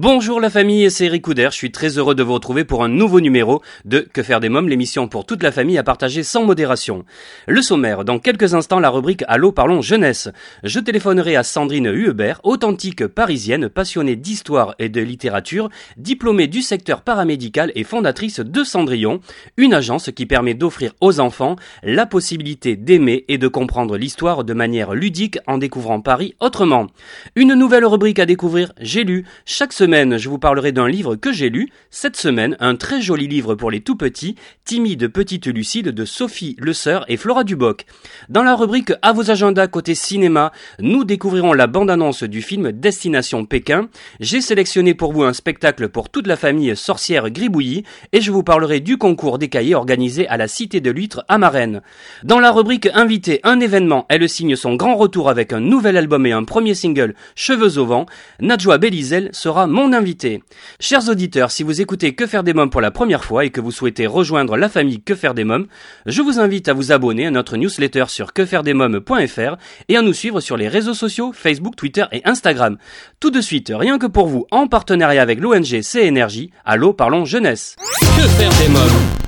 Bonjour la famille, c'est Eric je suis très heureux de vous retrouver pour un nouveau numéro de Que faire des mômes, l'émission pour toute la famille à partager sans modération. Le sommaire, dans quelques instants la rubrique Allô parlons jeunesse. Je téléphonerai à Sandrine Huebert, authentique parisienne, passionnée d'histoire et de littérature, diplômée du secteur paramédical et fondatrice de Cendrillon, une agence qui permet d'offrir aux enfants la possibilité d'aimer et de comprendre l'histoire de manière ludique en découvrant Paris autrement. Une nouvelle rubrique à découvrir, j'ai lu, chaque semaine je vous parlerai d'un livre que j'ai lu. Cette semaine, un très joli livre pour les tout petits, Timide petite Lucide de Sophie Le Sœur et Flora Duboc. Dans la rubrique À vos agendas côté cinéma, nous découvrirons la bande-annonce du film Destination Pékin. J'ai sélectionné pour vous un spectacle pour toute la famille sorcière gribouillis et je vous parlerai du concours des cahiers organisé à la Cité de l'Huître à Marennes. Dans la rubrique Invité, un événement, elle signe son grand retour avec un nouvel album et un premier single, Cheveux au vent. Najwa Belizel sera mon invité. Chers auditeurs, si vous écoutez Que faire des mômes pour la première fois et que vous souhaitez rejoindre la famille Que faire des mômes, je vous invite à vous abonner à notre newsletter sur quefairedesmômes.fr et à nous suivre sur les réseaux sociaux Facebook, Twitter et Instagram. Tout de suite, rien que pour vous, en partenariat avec l'ONG CNRJ, Allô parlons jeunesse. Que faire des mômes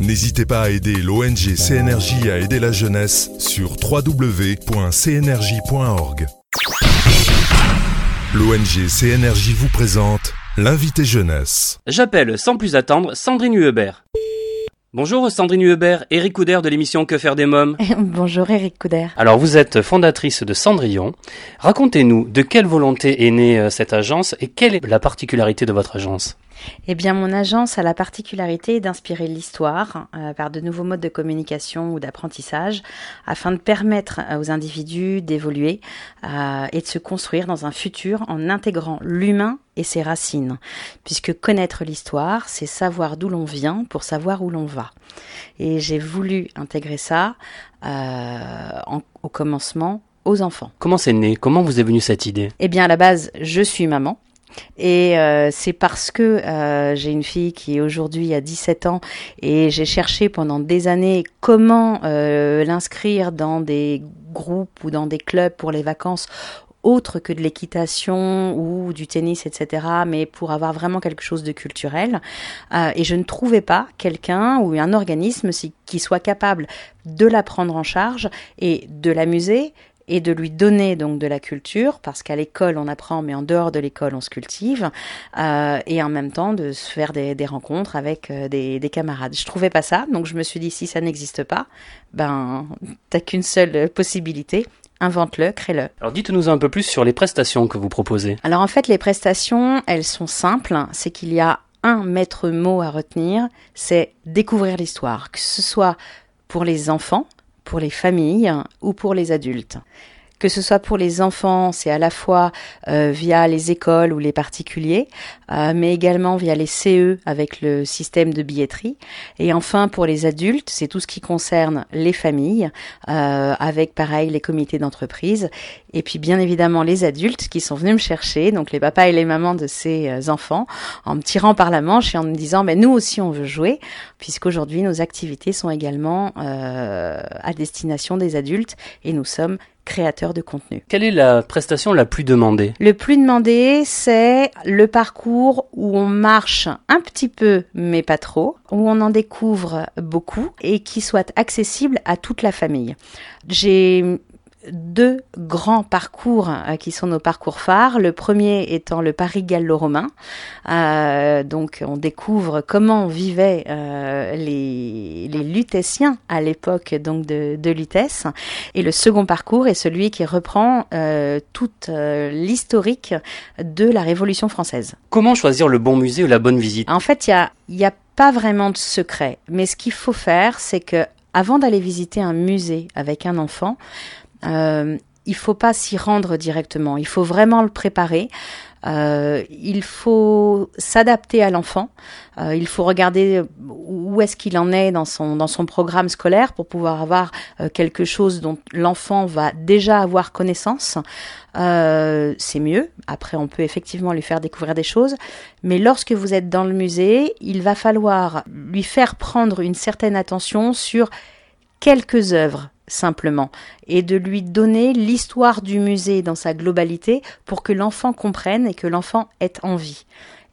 N'hésitez pas à aider l'ONG CNRJ à aider la jeunesse sur www.cnrj.org. L'ONG CNRJ vous présente l'invité jeunesse. J'appelle sans plus attendre Sandrine Huebert. Bonjour Sandrine Huebert, Eric Couder de l'émission Que faire des mômes? Bonjour Eric Couder. Alors vous êtes fondatrice de Cendrillon. Racontez-nous de quelle volonté est née euh, cette agence et quelle est la particularité de votre agence? Eh bien, mon agence a la particularité d'inspirer l'histoire euh, par de nouveaux modes de communication ou d'apprentissage afin de permettre euh, aux individus d'évoluer euh, et de se construire dans un futur en intégrant l'humain et ses racines. Puisque connaître l'histoire, c'est savoir d'où l'on vient pour savoir où l'on va. Et j'ai voulu intégrer ça euh, en- au commencement aux enfants. Comment c'est né? Comment vous est venue cette idée? Eh bien, à la base, je suis maman. Et euh, c'est parce que euh, j'ai une fille qui aujourd'hui a 17 ans et j'ai cherché pendant des années comment euh, l'inscrire dans des groupes ou dans des clubs pour les vacances autres que de l'équitation ou du tennis, etc., mais pour avoir vraiment quelque chose de culturel. Euh, et je ne trouvais pas quelqu'un ou un organisme qui soit capable de la prendre en charge et de l'amuser et de lui donner donc de la culture, parce qu'à l'école on apprend, mais en dehors de l'école on se cultive, euh, et en même temps de se faire des, des rencontres avec euh, des, des camarades. Je trouvais pas ça, donc je me suis dit si ça n'existe pas, ben t'as qu'une seule possibilité, invente-le, crée-le. Alors dites-nous un peu plus sur les prestations que vous proposez. Alors en fait, les prestations, elles sont simples. C'est qu'il y a un maître mot à retenir, c'est découvrir l'histoire, que ce soit pour les enfants, pour les familles ou pour les adultes. Que ce soit pour les enfants, c'est à la fois euh, via les écoles ou les particuliers, euh, mais également via les CE avec le système de billetterie. Et enfin, pour les adultes, c'est tout ce qui concerne les familles, euh, avec pareil les comités d'entreprise. Et puis bien évidemment les adultes qui sont venus me chercher, donc les papas et les mamans de ces euh, enfants, en me tirant par la manche et en me disant, mais nous aussi on veut jouer, puisqu'aujourd'hui nos activités sont également euh, à destination des adultes et nous sommes créateurs de contenu. Quelle est la prestation la plus demandée? Le plus demandé, c'est le parcours où on marche un petit peu, mais pas trop, où on en découvre beaucoup et qui soit accessible à toute la famille. J'ai deux grands parcours euh, qui sont nos parcours phares. Le premier étant le Paris gallo-romain. Euh, donc on découvre comment vivaient euh, les, les lutétiens à l'époque donc de, de Lutèce. Et le second parcours est celui qui reprend toute l'historique de la Révolution française. Comment choisir le bon musée ou la bonne visite? En fait, il y a, y a pas vraiment de secret. Mais ce qu'il faut faire, c'est que avant d'aller visiter un musée avec un enfant, euh, il faut pas s'y rendre directement. Il faut vraiment le préparer. Euh, il faut s'adapter à l'enfant. Euh, il faut regarder où est-ce qu'il en est dans son dans son programme scolaire pour pouvoir avoir euh, quelque chose dont l'enfant va déjà avoir connaissance. Euh, c'est mieux. Après, on peut effectivement lui faire découvrir des choses. Mais lorsque vous êtes dans le musée, il va falloir lui faire prendre une certaine attention sur quelques œuvres simplement et de lui donner l'histoire du musée dans sa globalité pour que l'enfant comprenne et que l'enfant ait envie.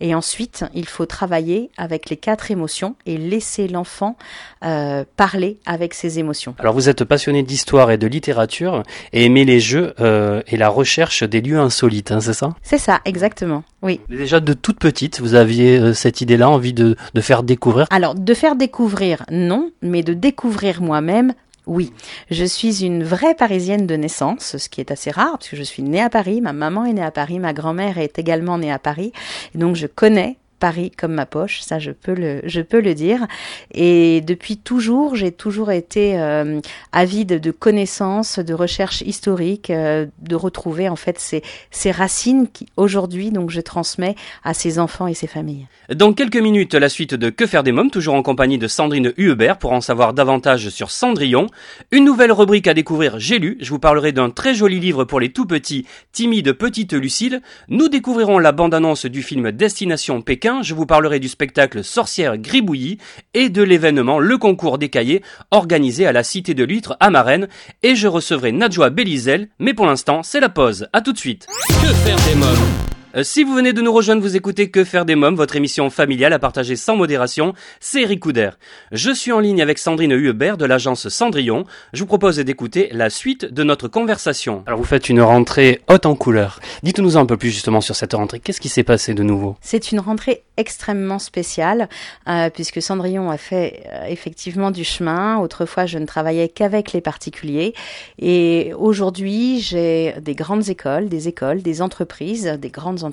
Et ensuite, il faut travailler avec les quatre émotions et laisser l'enfant euh, parler avec ses émotions. Alors vous êtes passionné d'histoire et de littérature et aimez les jeux euh, et la recherche des lieux insolites, hein, c'est ça? C'est ça, exactement. Oui. Déjà de toute petite, vous aviez euh, cette idée-là, envie de, de faire découvrir? Alors, de faire découvrir, non, mais de découvrir moi-même, oui. Je suis une vraie Parisienne de naissance, ce qui est assez rare, parce que je suis née à Paris, ma maman est née à Paris, ma grand-mère est également née à Paris, donc je connais Paris comme ma poche, ça je peux le, je peux le dire. Et depuis toujours, j'ai toujours été euh, avide de connaissances, de recherches historiques, euh, de retrouver en fait ces, ces racines qui aujourd'hui donc je transmets à ces enfants et ces familles. Dans quelques minutes, la suite de Que faire des mômes, toujours en compagnie de Sandrine Huebert pour en savoir davantage sur Cendrillon. Une nouvelle rubrique à découvrir, j'ai lu. Je vous parlerai d'un très joli livre pour les tout petits, timide petite Lucille. Nous découvrirons la bande-annonce du film Destination Pékin. Je vous parlerai du spectacle Sorcière Gribouillis et de l'événement Le Concours des Cahiers organisé à la Cité de l'Huître à Marennes. Et je recevrai Nadjoa Belizel. Mais pour l'instant, c'est la pause. À tout de suite. Que faire des mômes? Euh, si vous venez de nous rejoindre, vous écoutez Que faire des mômes, votre émission familiale à partager sans modération, c'est Eric Couder. Je suis en ligne avec Sandrine Huebert de l'agence Cendrillon. Je vous propose d'écouter la suite de notre conversation. Alors vous faites une rentrée haute en couleurs. Dites-nous un peu plus justement sur cette rentrée. Qu'est-ce qui s'est passé de nouveau? C'est une rentrée extrêmement spéciale euh, puisque Cendrillon a fait euh, effectivement du chemin. Autrefois, je ne travaillais qu'avec les particuliers et aujourd'hui, j'ai des grandes écoles, des écoles, des entreprises, des grandes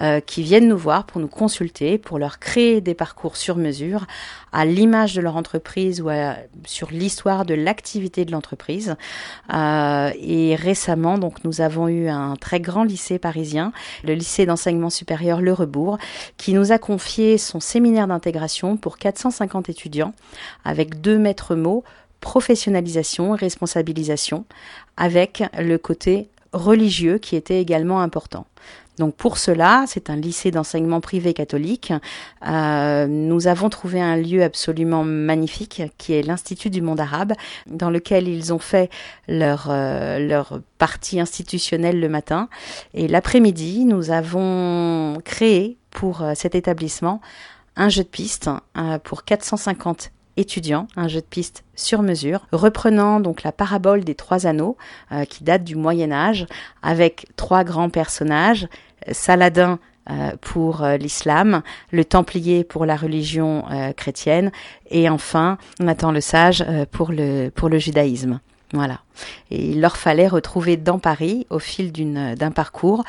euh, qui viennent nous voir pour nous consulter, pour leur créer des parcours sur mesure à l'image de leur entreprise ou sur l'histoire de l'activité de l'entreprise. Euh, et récemment, donc, nous avons eu un très grand lycée parisien, le lycée d'enseignement supérieur Le Rebourg, qui nous a confié son séminaire d'intégration pour 450 étudiants avec deux maîtres mots professionnalisation et responsabilisation, avec le côté religieux qui était également important. Donc pour cela, c'est un lycée d'enseignement privé catholique. Euh, nous avons trouvé un lieu absolument magnifique qui est l'Institut du monde arabe, dans lequel ils ont fait leur, euh, leur partie institutionnelle le matin. Et l'après-midi, nous avons créé pour euh, cet établissement un jeu de piste pour 450 étudiants, un jeu de piste sur mesure, reprenant donc la parabole des trois anneaux euh, qui date du Moyen Âge, avec trois grands personnages, Saladin euh, pour euh, l'islam, le Templier pour la religion euh, chrétienne, et enfin Nathan le Sage euh, pour le pour le judaïsme. Voilà. Et il leur fallait retrouver dans Paris, au fil d'un parcours,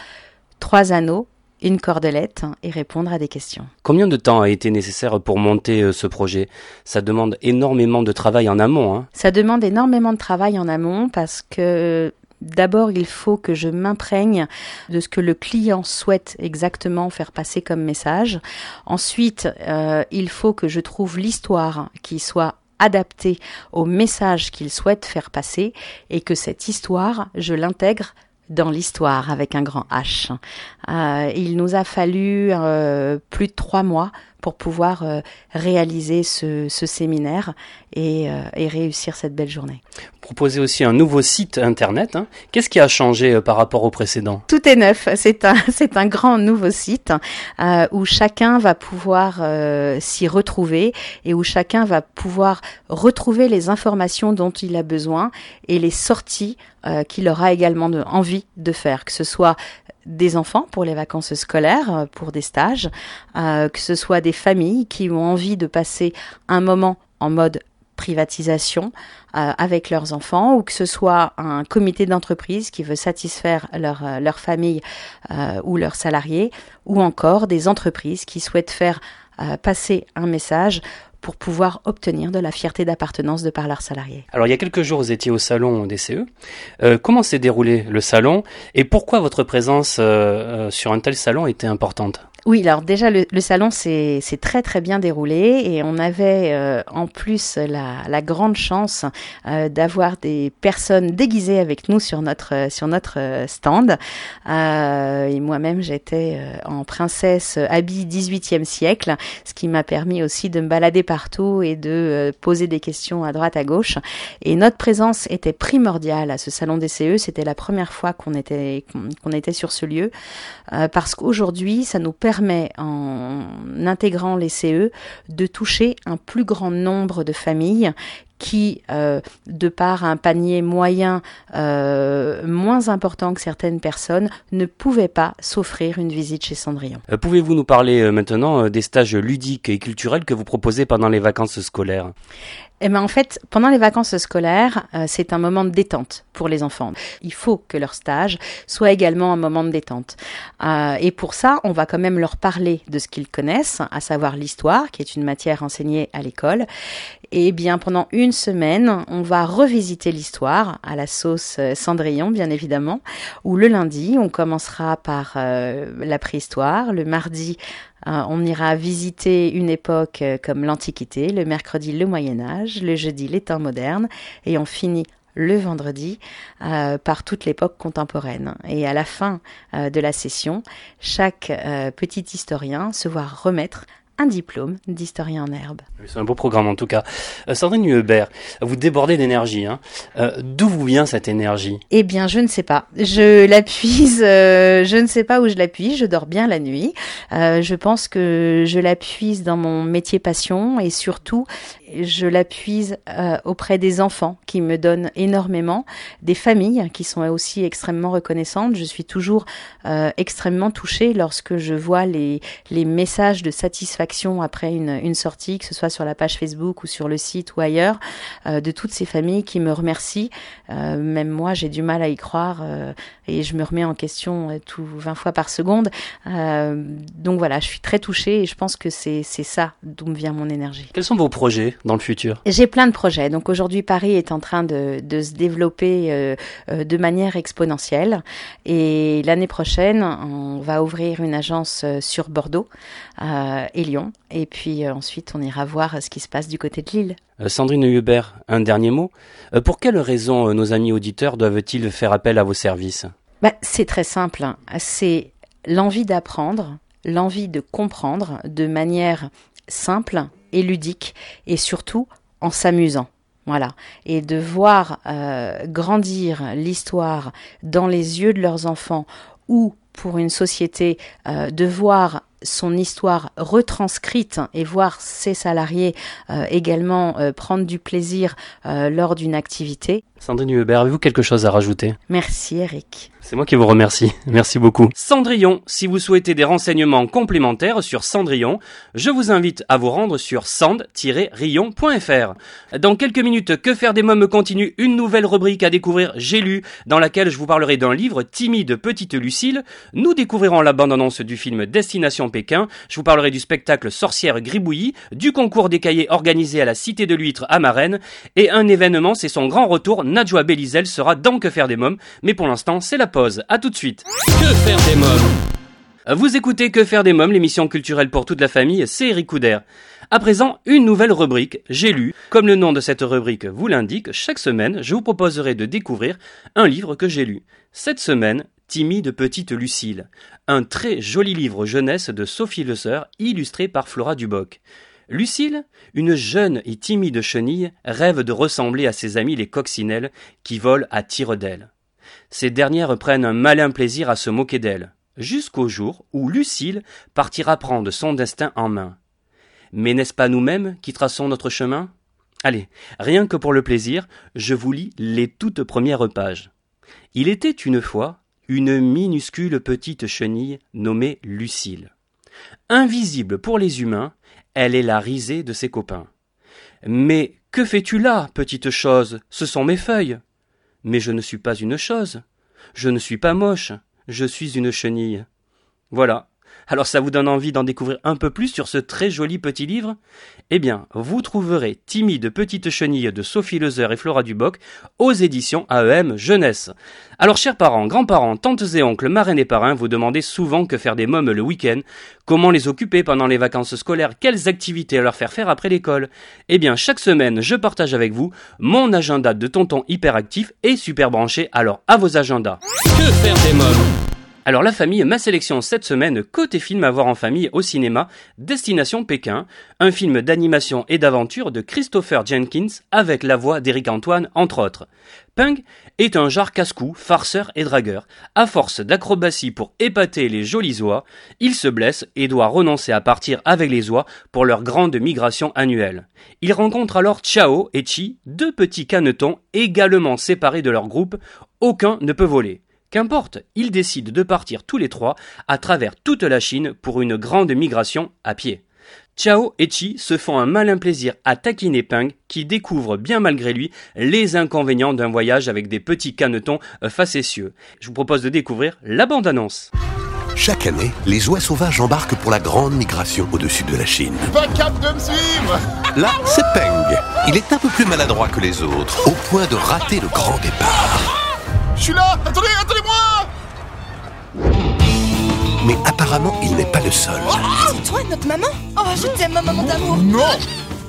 trois anneaux, une cordelette et répondre à des questions. Combien de temps a été nécessaire pour monter euh, ce projet? Ça demande énormément de travail en amont. Hein. Ça demande énormément de travail en amont parce que d'abord il faut que je m'imprègne de ce que le client souhaite exactement faire passer comme message. Ensuite, euh, il faut que je trouve l'histoire qui soit adaptée au message qu'il souhaite faire passer et que cette histoire, je l'intègre dans l'histoire avec un grand H. Euh, il nous a fallu euh, plus de trois mois pour pouvoir euh, réaliser ce, ce séminaire et, euh, et, réussir cette belle journée. Vous proposez aussi un nouveau site internet. Hein. Qu'est-ce qui a changé euh, par rapport au précédent? Tout est neuf. C'est un, c'est un grand nouveau site euh, où chacun va pouvoir euh, s'y retrouver et où chacun va pouvoir retrouver les informations dont il a besoin et les sorties euh, qu'il aura également de, envie de faire, que ce soit des enfants pour les vacances scolaires, pour des stages, euh, que ce soit des familles qui ont envie de passer un moment en mode privatisation euh, avec leurs enfants ou que ce soit un comité d'entreprise qui veut satisfaire leur, euh, leur famille euh, ou leurs salariés ou encore des entreprises qui souhaitent faire euh, passer un message pour pouvoir obtenir de la fierté d'appartenance de par leurs salariés. Alors il y a quelques jours, vous étiez au salon des CE. Euh, comment s'est déroulé le salon et pourquoi votre présence euh, sur un tel salon était importante? Oui, alors déjà le, le salon s'est très très bien déroulé et on avait euh, en plus la, la, grande chance euh, d'avoir des personnes déguisées avec nous sur notre sur notre stand. Euh, et moi-même j'étais en princesse habillée 18e siècle, ce qui m'a permis aussi de me balader partout et de poser des questions à droite à gauche. Et notre présence était primordiale à ce salon des CE. C'était la première fois qu'on était qu'on était sur ce lieu parce qu'aujourd'hui ça nous permet permet, en intégrant les CE, de toucher un plus grand nombre de familles qui, euh, de par un panier moyen euh, moins important que certaines personnes, ne pouvaient pas s'offrir une visite chez Cendrillon. Euh, Pouvez-vous nous parler maintenant des stages ludiques et culturels que vous proposez pendant les vacances scolaires? Eh ben en fait, pendant les vacances scolaires, euh, c'est un moment de détente pour les enfants. Il faut que leur stage soit également un moment de détente. Euh, et pour ça, on va quand même leur parler de ce qu'ils connaissent, à savoir l'histoire, qui est une matière enseignée à l'école. Et bien pendant une semaine, on va revisiter l'histoire à la sauce euh, Cendrillon, bien évidemment. Où le lundi, on commencera par euh, la préhistoire, le mardi on ira visiter une époque euh, comme l'Antiquité, le mercredi le Moyen Âge, le jeudi les temps modernes, et on finit le vendredi euh, par toute l'époque contemporaine. Et à la fin euh, de la session, chaque euh, petit historien se voit remettre un diplôme d'historien en herbe. C'est un beau programme en tout cas. Euh, Sandrine Hubert, vous débordez d'énergie. Hein. Euh, D'où vous vient cette énergie? Eh bien, je ne sais pas. Je l'appuise, euh, je ne sais pas où je l'appuie. Je dors bien la nuit. Euh, je pense que je l'appuise dans mon métier passion et surtout, je l'appuise euh, auprès des enfants qui me donnent énormément, des familles qui sont aussi extrêmement reconnaissantes. Je suis toujours extrêmement touchée lorsque je vois les, les messages de satisfaction après une, une sortie, que ce soit sur la page Facebook ou sur le site ou ailleurs, euh, de toutes ces familles qui me remercient. Euh, même moi, j'ai du mal à y croire euh, et je me remets en question tout 20 fois par seconde. donc voilà, je suis très touchée et je pense que c'est ça d'où me vient mon énergie. Quels sont vos projets dans le futur? J'ai plein de projets. Donc aujourd'hui, Paris est en train de, de se développer de manière exponentielle. Et l'année prochaine, on va ouvrir une agence sur Bordeaux et Lyon. Et puis ensuite, on ira voir ce qui se passe du côté de Lille. Euh, Sandrine Hubert, un dernier mot. Euh, pour quelles raisons nos amis auditeurs doivent-ils faire appel à vos services? Bah, C'est très simple. C'est l'envie d'apprendre, l'envie de comprendre de manière simple et ludique et surtout en s'amusant. Voilà. Et de voir euh, grandir l'histoire dans les yeux de leurs enfants ou pour une société euh, de voir son histoire retranscrite et voir ses salariés euh, également euh, prendre du plaisir euh, lors d'une activité. Sandrine Hubert, avez-vous quelque chose à rajouter? Merci Eric. C'est moi qui vous remercie. Merci beaucoup. Cendrillon, si vous souhaitez des renseignements complémentaires sur Cendrillon, je vous invite à vous rendre sur sand-rion.fr. Dans quelques minutes, Que faire des mômes continue une nouvelle rubrique à découvrir, J'ai lu, dans laquelle je vous parlerai d'un livre timide Petite Lucille. Nous découvrirons la bande-annonce du film Destination Pékin. Je vous parlerai du spectacle Sorcière Gribouillis, du concours des cahiers organisé à la Cité de l'Huître à Marennes, et un événement, c'est son grand retour. Nadjoa Belizel sera dans Que faire des mômes, mais pour l'instant, c'est la pause. À tout de suite. Que faire des mômes? Vous écoutez Que faire des mômes, l'émission culturelle pour toute la famille, c'est Eric Couder. À présent, une nouvelle rubrique, J'ai lu. Comme le nom de cette rubrique vous l'indique, chaque semaine, je vous proposerai de découvrir un livre que j'ai lu. Cette semaine, Timide petite Lucille, un très joli livre jeunesse de Sophie Le Sœur, illustré par Flora Duboc. Lucille, une jeune et timide chenille, rêve de ressembler à ses amis les coccinelles qui volent à tire d'aile. Ces dernières prennent un malin plaisir à se moquer d'elle, jusqu'au jour où Lucille partira prendre son destin en main. Mais n'est-ce pas nous-mêmes qui traçons notre chemin? Allez, rien que pour le plaisir, je vous lis les toutes premières pages. Il était une fois une minuscule petite chenille nommée Lucille. Invisible pour les humains, elle est la risée de ses copains. Mais que fais-tu là, petite chose? Ce sont mes feuilles. Mais je ne suis pas une chose. Je ne suis pas moche. Je suis une chenille. Voilà, alors ça vous donne envie d'en découvrir un peu plus sur ce très joli petit livre? Eh bien, vous trouverez Timide petite chenille de Sophie Lezer et Flora Duboc aux éditions AEM Jeunesse. Alors chers parents, grands-parents, tantes et oncles, marraines et parrains, vous demandez souvent que faire des mômes le week-end, comment les occuper pendant les vacances scolaires, quelles activités leur faire faire après l'école? Eh bien, chaque semaine, je partage avec vous mon agenda de tonton hyperactif et super branché, alors à vos agendas. Que faire des mômes? Alors la famille, ma sélection cette semaine, côté film à voir en famille au cinéma, Destination Pékin, un film d'animation et d'aventure de Christopher Jenkins avec la voix d'Éric Antoine entre autres. Peng est un genre casse-cou, farceur et dragueur. À force d'acrobatie pour épater les jolis oies, il se blesse et doit renoncer à partir avec les oies pour leur grande migration annuelle. Il rencontre alors Chao et Chi, deux petits canetons également séparés de leur groupe, aucun ne peut voler. Qu'importe, ils décident de partir tous les trois à travers toute la Chine pour une grande migration à pied. Chao et Chi se font un malin plaisir à taquiner Peng qui découvre bien malgré lui les inconvénients d'un voyage avec des petits canetons facétieux. Je vous propose de découvrir la bande-annonce. Chaque année, les oies sauvages embarquent pour la grande migration au-dessus de la Chine. Pas cap de me suivre Là, c'est Peng. Il est un peu plus maladroit que les autres, au point de rater le grand départ. Je suis là Attendez, attendez-moi Mais apparemment, il n'est pas le seul. C'est toi notre maman Oh, je t'aime, ma maman d'amour Non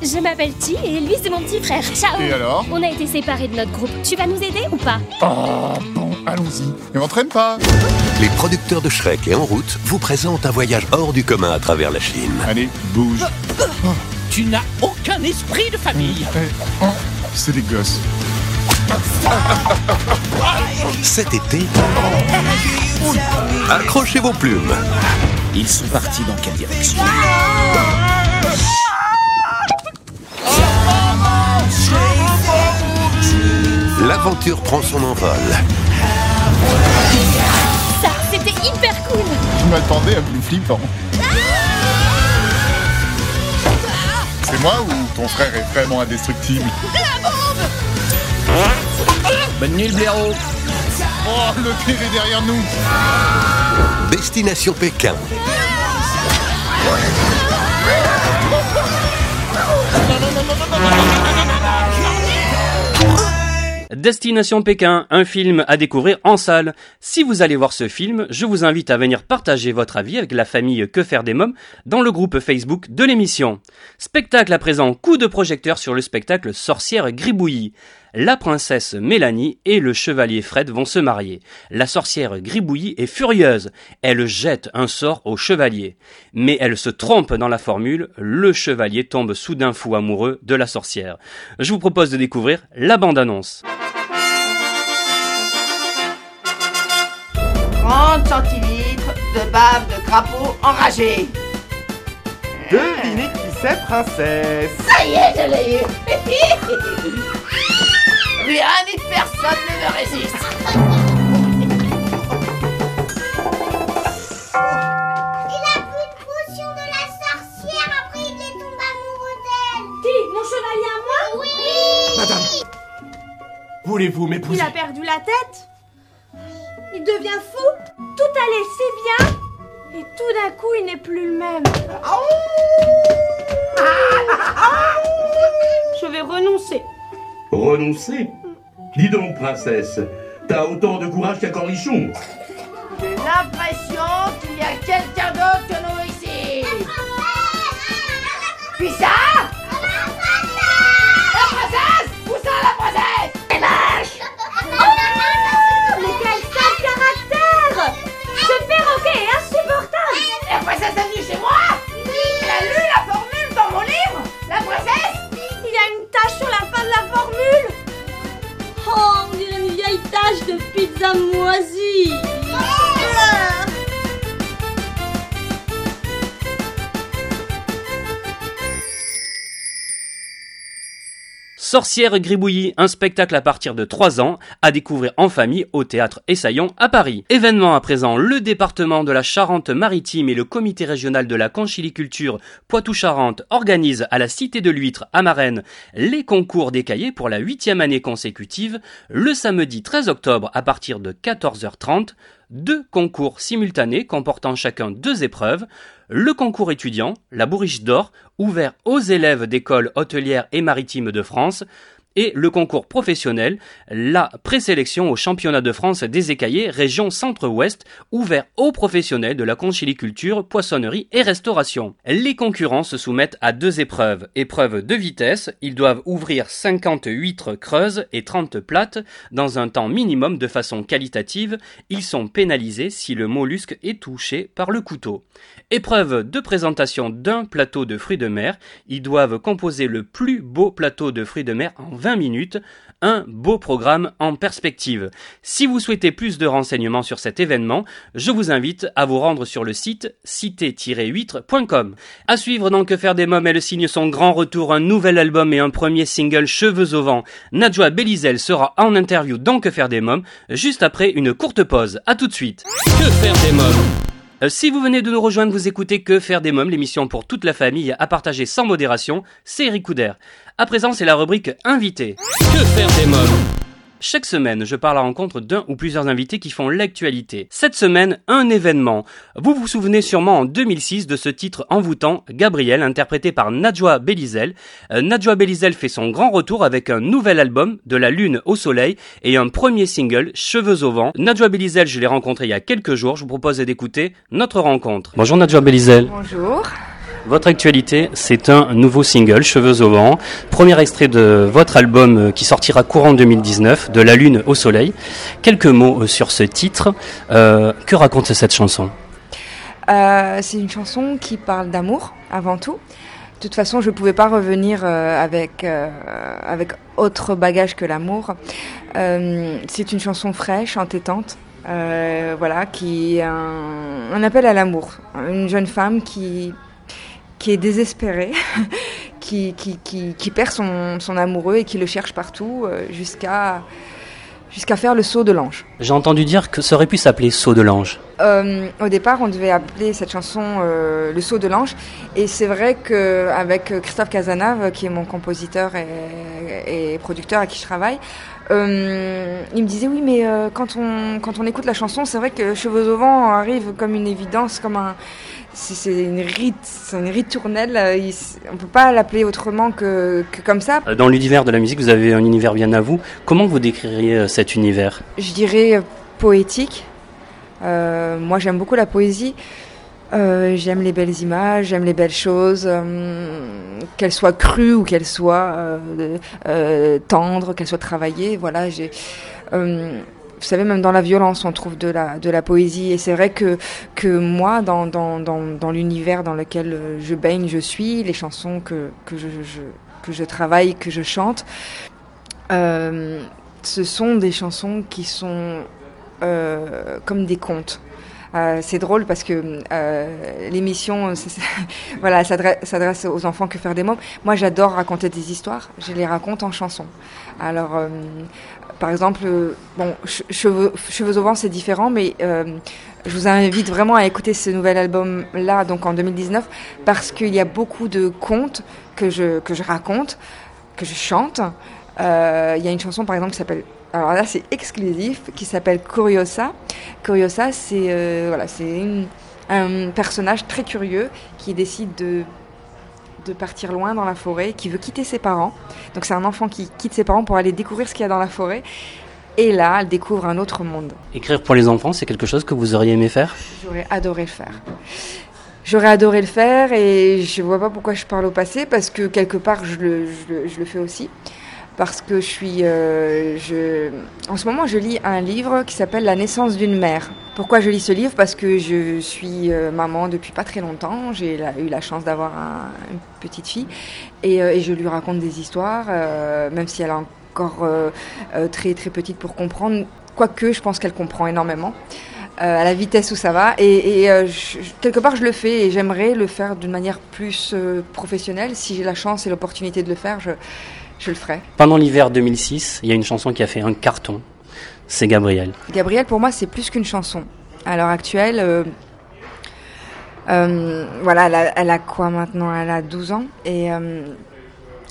Je m'appelle Ti et lui c'est mon petit frère. Ciao Et alors On a été séparés de notre groupe. Tu vas nous aider ou pas Oh, bon, allons-y. Mais m'entraîne pas Les producteurs de Shrek et En route vous présentent un voyage hors du commun à travers la Chine. Allez, bouge. Tu n'as aucun esprit de famille. Eh, oh, c'est des gosses. Cet été, accrochez vos plumes. Ils sont partis dans quelle direction L'aventure prend son envol. Ça, c'était hyper cool Je m'attendais à plus flippant. C'est moi ou ton frère est vraiment indestructible? Bonne nuit le blaireau Oh, le pire est derrière nous Destination Pékin. Destination Pékin, un film à découvrir en salle. Si vous allez voir ce film, je vous invite à venir partager votre avis avec la famille Que faire des mômes dans le groupe Facebook de l'émission. Spectacle à présent, coup de projecteur sur le spectacle Sorcière Gribouillis. La princesse Mélanie et le chevalier Fred vont se marier. La sorcière Gribouillis est furieuse. Elle jette un sort au chevalier. Mais elle se trompe dans la formule. Le chevalier tombe soudain fou amoureux de la sorcière. Je vous propose de découvrir la bande-annonce. 30 centilitres de bave de crapaud enragé. Devinez qui c'est, princesse Ça y est, je l'ai eu. Rien ni personne ne me résiste. Il a pris une potion de la sorcière, après il est tombé amoureux d'elle. Qui Mon chevalier à moi? Oui Madame Voulez-vous Il m'épouser a perdu la tête Il devient fou Tout allait si bien Et tout d'un coup, il n'est plus le même. Je vais renoncer. Renoncer. Dis donc, princesse, t'as autant de courage qu'un cornichon. J'ai l'impression qu'il y a quelqu'un d'autre que nous ici. Puis ça La princesse Où ça la princesse? Eh Les vaches oh Mais quel sale caractère! Ce perroquet est insupportable! La princesse est venue chez moi! Il a lu la formule dans mon livre! La princesse! Il a une tache de pizza moisie. Sorcière Gribouillis, un spectacle à partir de 3 ans, à découvrir en famille au théâtre Essaillon à Paris. Événement à présent, le département de la Charente-Maritime et le comité régional de la conchiliculture Poitou-Charentes organisent à la Cité de l'Huître à Marennes les concours des cahiers pour la huitième année consécutive, le samedi 13 octobre à partir de 14h30, deux concours simultanés comportant chacun deux épreuves, le concours étudiant, la bourriche d'or, ouvert aux élèves d'écoles hôtelières et maritimes de France, et le concours professionnel, la présélection au championnat de France des écaillés région centre-ouest, ouvert aux professionnels de la conchiliculture, poissonnerie et restauration. Les concurrents se soumettent à deux épreuves. Épreuve de vitesse, ils doivent ouvrir 50 huîtres creuses et 30 plates dans un temps minimum de façon qualitative. Ils sont pénalisés si le mollusque est touché par le couteau. Épreuve de présentation d'un plateau de fruits de mer, ils doivent composer le plus beau plateau de fruits de mer en 20 minutes, un beau programme en perspective. Si vous souhaitez plus de renseignements sur cet événement, je vous invite à vous rendre sur le site cité-huître.com. À suivre dans Que faire des mômes, elle signe son grand retour, un nouvel album et un premier single Cheveux au vent. Najwa Belizel sera en interview dans Que faire des mômes, juste après une courte pause. À tout de suite. Que faire des mômes si vous venez de nous rejoindre, vous écoutez Que faire des mômes, l'émission pour toute la famille à partager sans modération, c'est Eric Couder. À présent, c'est la rubrique Invité. Que faire des mômes? Chaque semaine, je parle à la rencontre d'un ou plusieurs invités qui font l'actualité. Cette semaine, un événement. Vous vous souvenez sûrement en 2006 de ce titre envoûtant, Gabriel, interprété par Najwa Belizel. Euh, Najwa Belizel fait son grand retour avec un nouvel album, De la Lune au Soleil, et un premier single, Cheveux au vent. Najwa Belizel, je l'ai rencontré il y a quelques jours, je vous propose d'écouter notre rencontre. Bonjour Najwa Belizel. Bonjour. Votre actualité, c'est un nouveau single, Cheveux au vent, premier extrait de votre album euh, qui sortira courant 2019, De la Lune au Soleil. Quelques mots euh, sur ce titre. Euh, que raconte cette chanson? C'est une chanson qui parle d'amour avant tout. De toute façon, je ne pouvais pas revenir avec, avec autre bagage que l'amour. C'est une chanson fraîche, entêtante, voilà, qui est un appel à l'amour. Une jeune femme qui, qui est désespérée, qui, qui, qui, qui perd son, son amoureux et qui le cherche partout euh, jusqu'à jusqu'à faire le saut de l'ange. J'ai entendu dire que ça aurait pu s'appeler Saut de l'ange. Euh, au départ, on devait appeler cette chanson euh, Le saut de l'ange. Et c'est vrai qu'avec Christophe Casanave, qui est mon compositeur et, et producteur à qui je travaille, euh, il me disait oui, mais euh, quand, on, quand on écoute la chanson, c'est vrai que Cheveux au vent arrive comme une évidence, comme un. C'est une rite, c'est une ritournelle. euh, il on peut pas l'appeler autrement que, que comme ça. Dans l'univers de la musique, vous avez un univers bien à vous. Comment vous décririez cet univers? Je dirais poétique. Euh, moi, j'aime beaucoup la poésie. Euh, j'aime les belles images, j'aime les belles choses, euh, qu'elles soient crues ou qu'elles soient euh, tendres, qu'elles soient travaillées. Voilà, j'ai. vous savez, même dans la violence, on trouve de la, de la poésie. Et c'est vrai que, que moi, dans, dans, dans, l'univers dans lequel je baigne, je suis, les chansons que, que, je, je- que je travaille, que je chante, ce sont des chansons qui sont comme des contes. Euh, c'est drôle parce que euh, l'émission, voilà, s'adresse aux enfants que faire des mômes. Moi, j'adore raconter des histoires. Je les raconte en chansons. Alors, euh, par exemple, bon, che- cheveux, cheveux au vent, c'est différent, mais je vous invite vraiment à écouter ce nouvel album-là, donc en 2019, parce qu'il y a beaucoup de contes que je, que je raconte, que je chante. Euh, Il y a une chanson, par exemple, qui s'appelle alors là, c'est exclusif, qui s'appelle Curiosa. Curiosa, c'est euh, voilà, c'est un personnage très curieux qui décide de de partir loin dans la forêt, qui veut quitter ses parents. Donc c'est un enfant qui quitte ses parents pour aller découvrir ce qu'il y a dans la forêt. Et là, elle découvre un autre monde. Écrire pour les enfants, c'est quelque chose que vous auriez aimé faire? J'aurais adoré le faire. J'aurais adoré le faire et je vois pas pourquoi je parle au passé parce que quelque part je le, je le, je le fais aussi. Parce que je suis. euh. En ce moment, je lis un livre qui s'appelle La naissance d'une mère. Pourquoi je lis ce livre? Parce que je suis euh, maman depuis pas très longtemps. J'ai eu la chance d'avoir un- une petite fille et, euh, et je lui raconte des histoires, même si elle est encore très très petite pour comprendre. Quoique, je pense qu'elle comprend énormément à la vitesse où ça va. Et, quelque part, je le fais et j'aimerais le faire d'une manière plus professionnelle. Si j'ai la chance et l'opportunité de le faire, je, je le ferai. Pendant l'hiver 2006, il y a une chanson qui a fait un carton. C'est Gabriel. Gabriel, pour moi, c'est plus qu'une chanson. À l'heure actuelle, euh, euh, voilà, elle a, elle a, quoi maintenant? Elle a 12 ans et euh,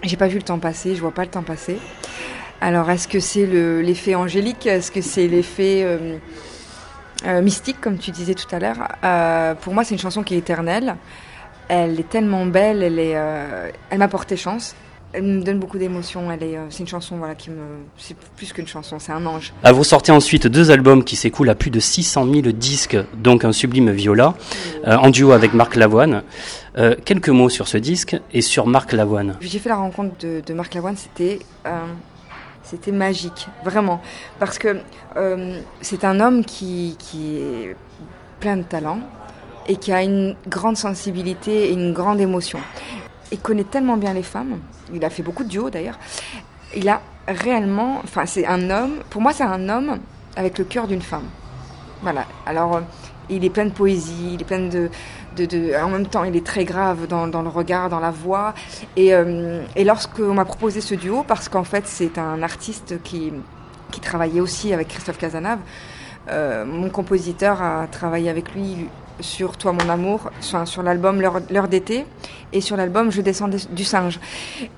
j'ai pas vu le temps passer, je vois pas le temps passer. Alors, est-ce que c'est l'effet angélique? Est-ce que c'est l'effet euh, mystique, comme tu disais tout à l'heure? Pour moi, c'est une chanson qui est éternelle. Elle est tellement belle, elle, est, elle m'a porté chance. Elle me donne beaucoup d'émotions. Elle est, c'est une chanson, voilà, qui me, c'est plus qu'une chanson, c'est un ange. Ah, vous sortez ensuite deux albums qui s'écoulent à plus de 600 000 disques, donc un sublime viola, en duo avec Marc Lavoine. Euh, quelques mots sur ce disque et sur Marc Lavoine. J'ai fait la rencontre de, de Marc Lavoine, c'était euh, c'était magique, vraiment, parce que euh, c'est un homme qui, qui est plein de talent et qui a une grande sensibilité et une grande émotion. Il connaît tellement bien les femmes, il a fait beaucoup de duos d'ailleurs. Il a réellement, enfin c'est un homme, pour moi c'est un homme avec le cœur d'une femme. Voilà, alors il est plein de poésie, il est plein de, en même temps, il est très grave dans, le regard, dans la voix. Et, euh, et lorsqu'on m'a proposé ce duo, parce qu'en fait, c'est un artiste qui, qui travaillait aussi avec Christophe Cazenave, euh, mon compositeur a travaillé avec lui sur Toi mon amour, sur, sur l'album L'heure d'été et sur l'album Je descends du singe.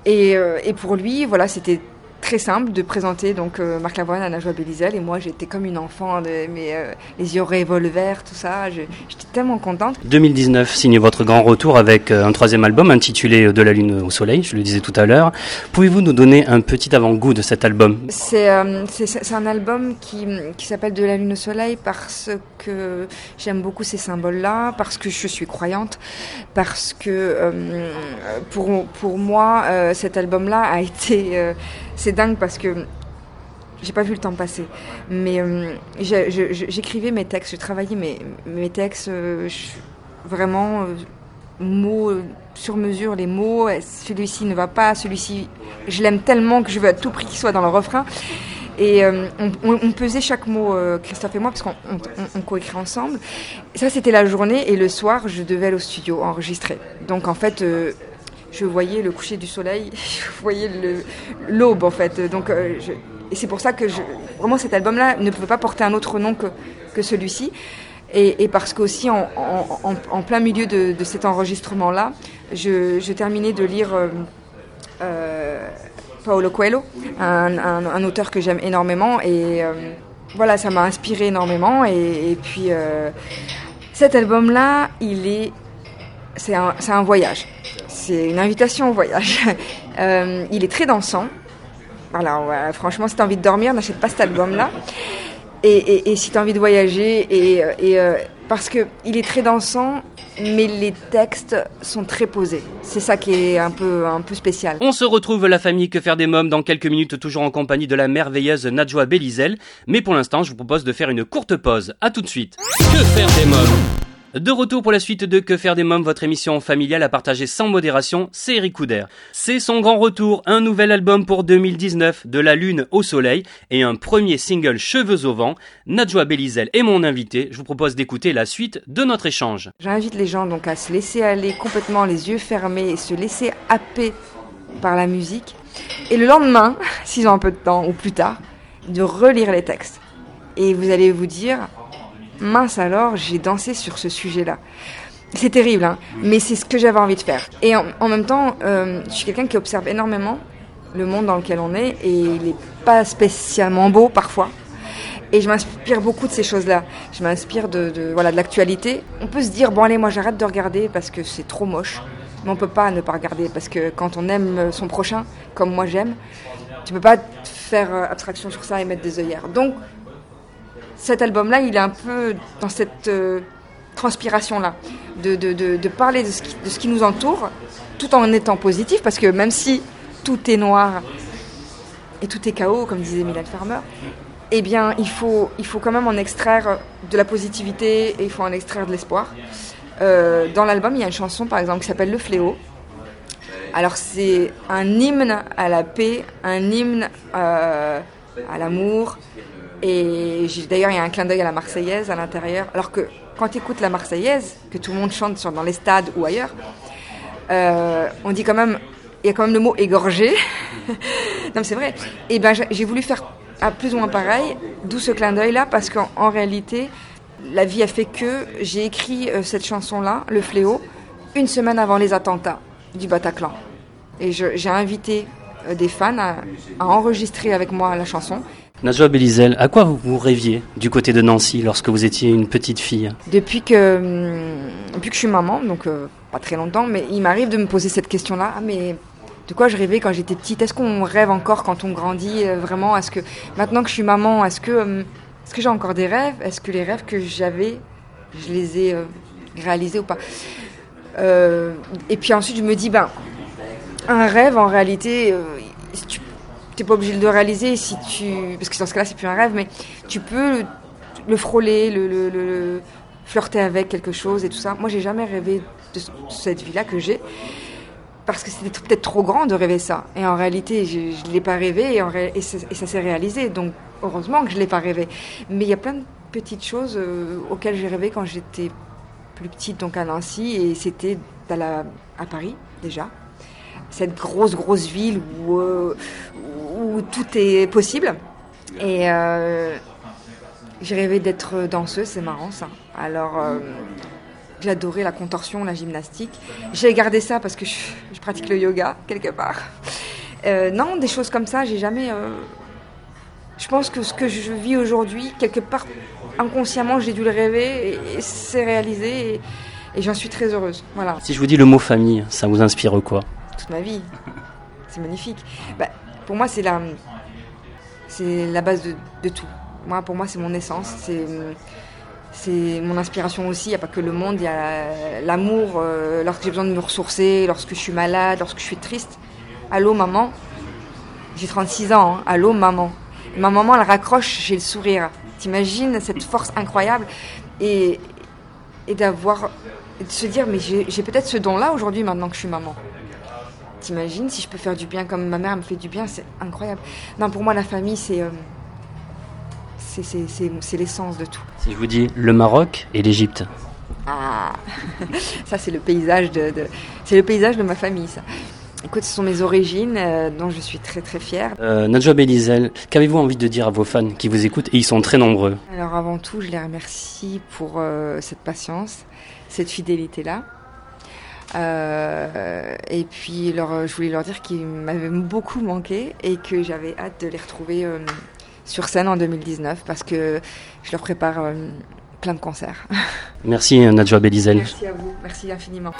Et, euh, et pour lui, voilà, c'était très simple de présenter donc euh, Marc Lavoine à Najwa Bélizel et moi j'étais comme une enfant, de, mais, euh, les yeux revolver, tout ça, j'étais tellement contente. 2019 signe votre grand retour avec euh, un troisième album intitulé De la lune au soleil, je le disais tout à l'heure. Pouvez-vous nous donner un petit avant-goût de cet album? C'est euh, un album qui, qui s'appelle De la lune au soleil parce que j'aime beaucoup ces symboles-là, parce que je suis croyante, parce que euh, pour, pour moi cet album-là a été c'est dingue parce que j'ai pas vu le temps passer. Mais euh, j'écrivais mes textes, je travaillais mes, mes textes euh, vraiment euh, mots sur mesure, les mots. Celui-ci ne va pas, celui-ci, je l'aime tellement que je veux à tout prix qu'il soit dans le refrain. Et euh, on, pesait chaque mot, euh, Christophe et moi, parce qu'on on, on coécrit ensemble. Ça, c'était la journée, et le soir, je devais aller au studio enregistrer. Donc en fait, euh, je voyais le coucher du soleil, je voyais l'aube en fait. Donc, euh, et c'est pour ça que je, vraiment cet album-là ne pouvait pas porter un autre nom que, celui-ci. Et, parce qu'aussi en, en, plein milieu de, cet enregistrement-là, je, je, terminais de lire euh, euh, Paolo Coelho, un, auteur que j'aime énormément. Et voilà, ça m'a inspiré énormément. Et, puis cet album-là, il est, c'est un voyage c'est une invitation au voyage. euh, il est très dansant. Voilà, ouais, franchement, si tu as envie de dormir, n'achète pas cet album-là. Et, et, et, si tu as envie de voyager, et, et euh, parce qu'il est très dansant, mais les textes sont très posés. C'est ça qui est un peu, un peu spécial. On se retrouve la famille Que faire des mômes dans quelques minutes, toujours en compagnie de la merveilleuse Najwa Belizel. Mais pour l'instant, je vous propose de faire une courte pause. À tout de suite. Que faire des mômes? De retour pour la suite de Que faire des mômes, votre émission familiale à partager sans modération, c'est Eric Couder. C'est son grand retour, un nouvel album pour 2019, De la lune au soleil, et un premier single Cheveux au vent. Nadjoa Belizel est mon invité, je vous propose d'écouter la suite de notre échange. J'invite les gens donc à se laisser aller complètement les yeux fermés et se laisser happer par la musique. Et le lendemain, s'ils ont un peu de temps ou plus tard, de relire les textes. Et vous allez vous dire, mince alors, j'ai dansé sur ce sujet-là. C'est terrible, hein, mais c'est ce que j'avais envie de faire. Et en, même temps, euh, je suis quelqu'un qui observe énormément le monde dans lequel on est, et il n'est pas spécialement beau parfois. Et je m'inspire beaucoup de ces choses-là. Je m'inspire de, de, voilà, de l'actualité. On peut se dire, bon allez, moi j'arrête de regarder parce que c'est trop moche. Mais on peut pas ne pas regarder parce que quand on aime son prochain, comme moi j'aime, tu peux pas faire abstraction sur ça et mettre des œillères. Donc cet album-là, il est un peu dans cette euh, transpiration-là, de, parler de ce, qui, nous entoure, tout en étant positif, parce que même si tout est noir et tout est chaos, comme disait Mylène Farmer, eh bien, il faut, il faut quand même en extraire de la positivité et il faut en extraire de l'espoir. Euh, dans l'album, il y a une chanson, par exemple, qui s'appelle Le Fléau. Alors, c'est un hymne à la paix, un hymne euh, à l'amour, et d'ailleurs, il y a un clin d'œil à la Marseillaise à l'intérieur. Alors que quand tu écoutes la Marseillaise, que tout le monde chante dans les stades ou ailleurs, euh, on dit quand même il y a quand même le mot égorgé. non, mais c'est vrai. Et ben, j'ai voulu faire à plus ou moins pareil, d'où ce clin d'œil là, parce qu'en réalité, la vie a fait que j'ai écrit euh, cette chanson-là, Le Fléau, une semaine avant les attentats du Bataclan. Et j'ai invité euh, des fans à, enregistrer avec moi la chanson. Najwa Belizel, à quoi vous rêviez du côté de Nancy lorsque vous étiez une petite fille? Depuis que, hum, depuis que je suis maman, donc euh, pas très longtemps, mais il m'arrive de me poser cette question-là. Ah, mais de quoi je rêvais quand j'étais petite? Est-ce qu'on rêve encore quand on grandit vraiment? Est-ce que maintenant que je suis maman, est-ce que est-ce que j'ai encore des rêves? Est-ce que les rêves que j'avais, je les ai euh, réalisés ou pas? Euh, Et puis ensuite, je me dis, ben, un rêve, en réalité, euh, tu n'es pas obligé de réaliser si tu. Parce que dans ce cas-là, c'est plus un rêve, mais tu peux le, frôler, le, flirter avec quelque chose et tout ça. Moi, j'ai jamais rêvé de cette vie-là que j'ai parce que c'était peut-être trop grand de rêver ça. Et en réalité, je ne l'ai pas rêvé et, et ça s'est réalisé. Donc heureusement que je ne l'ai pas rêvé. Mais il y a plein de petites choses euh, auxquelles j'ai rêvé quand j'étais plus petite, donc à Nancy, et c'était à Paris déjà. Cette grosse, grosse ville où, euh, où tout est possible. Et euh, j'ai rêvé d'être danseuse, c'est marrant ça. Alors, j'adorais la contorsion, la gymnastique. J'ai gardé ça parce que je, je, pratique le yoga quelque part. non, des choses comme ça, j'ai jamais je pense que ce que je vis aujourd'hui, quelque part, inconsciemment, j'ai dû le rêver et, c'est réalisé et, j'en suis très heureuse. Voilà. Si je vous dis le mot famille, ça vous inspire quoi? Toute ma vie. C'est magnifique. Bah, pour moi, c'est la, c'est la base de, tout. Moi, pour moi, c'est mon essence. C'est, c'est mon inspiration aussi. Il n'y a pas que le monde, il y a l'amour euh, lorsque j'ai besoin de me ressourcer, lorsque je suis malade, lorsque je suis triste. Allô, maman? J'ai 36 ans. Hein. Allô, maman? Ma maman, elle raccroche, j'ai le sourire. T'imagines cette force incroyable et, et d'avoir, de se dire, mais j'ai peut-être ce don-là aujourd'hui maintenant que je suis maman. T'imagines si je peux faire du bien comme ma mère me fait du bien, c'est incroyable. Non, pour moi, la famille, c'est euh, c'est l'essence de tout. Si je vous dis le Maroc et l'Égypte. Ah, ça c'est le paysage de, de c'est le paysage de ma famille, ça. Écoute, ce sont mes origines euh, dont je suis très très fière. Euh, Nadja Belizel, qu'avez-vous envie de dire à vos fans qui vous écoutent et ils sont très nombreux? Alors avant tout, je les remercie pour euh, cette patience, cette fidélité-là. Euh, et puis je voulais leur dire qu'ils m'avaient beaucoup manqué et que j'avais hâte de les retrouver sur scène en 2019 parce que je leur prépare plein de concerts. Merci Nadja Belizel. Merci à vous, merci infiniment.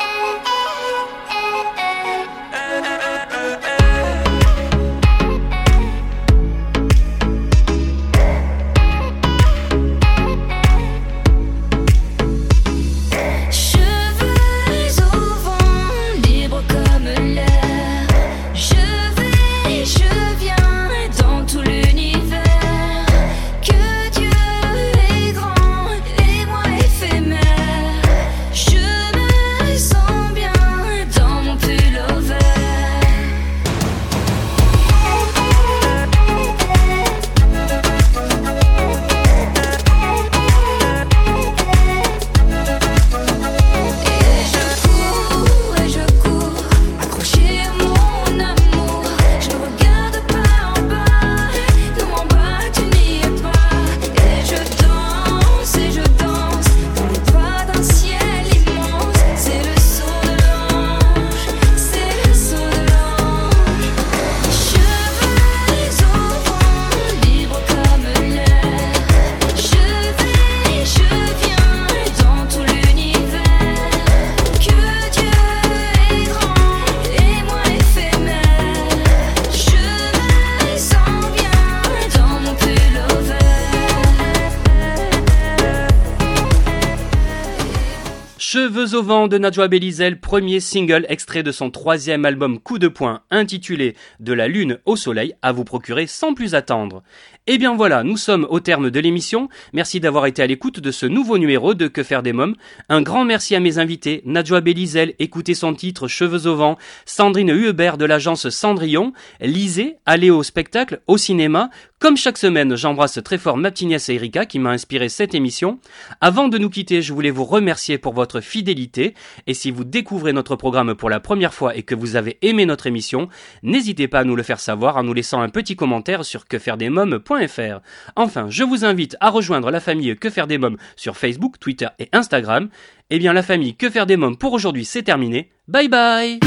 Cheveux au vent de Najwa Belizel, premier single extrait de son troisième album Coup de poing intitulé De la lune au soleil à vous procurer sans plus attendre. Et eh bien voilà, nous sommes au terme de l'émission. Merci d'avoir été à l'écoute de ce nouveau numéro de Que faire des mômes. Un grand merci à mes invités, Najwa Belizel, écoutez son titre Cheveux au vent, Sandrine Huebert de l'agence Cendrillon, lisez, allez au spectacle, au cinéma. Comme chaque semaine, j'embrasse très fort ma et Erika qui m'a inspiré cette émission. Avant de nous quitter, je voulais vous remercier pour votre votre fidélité. Et si vous découvrez notre programme pour la première fois et que vous avez aimé notre émission, n'hésitez pas à nous le faire savoir en nous laissant un petit commentaire sur quefairedesmoms.fr. Enfin, je vous invite à rejoindre la famille Que faire des mômes sur Facebook, Twitter et Instagram. Eh bien, la famille Que faire des mômes pour aujourd'hui, c'est terminé. Bye bye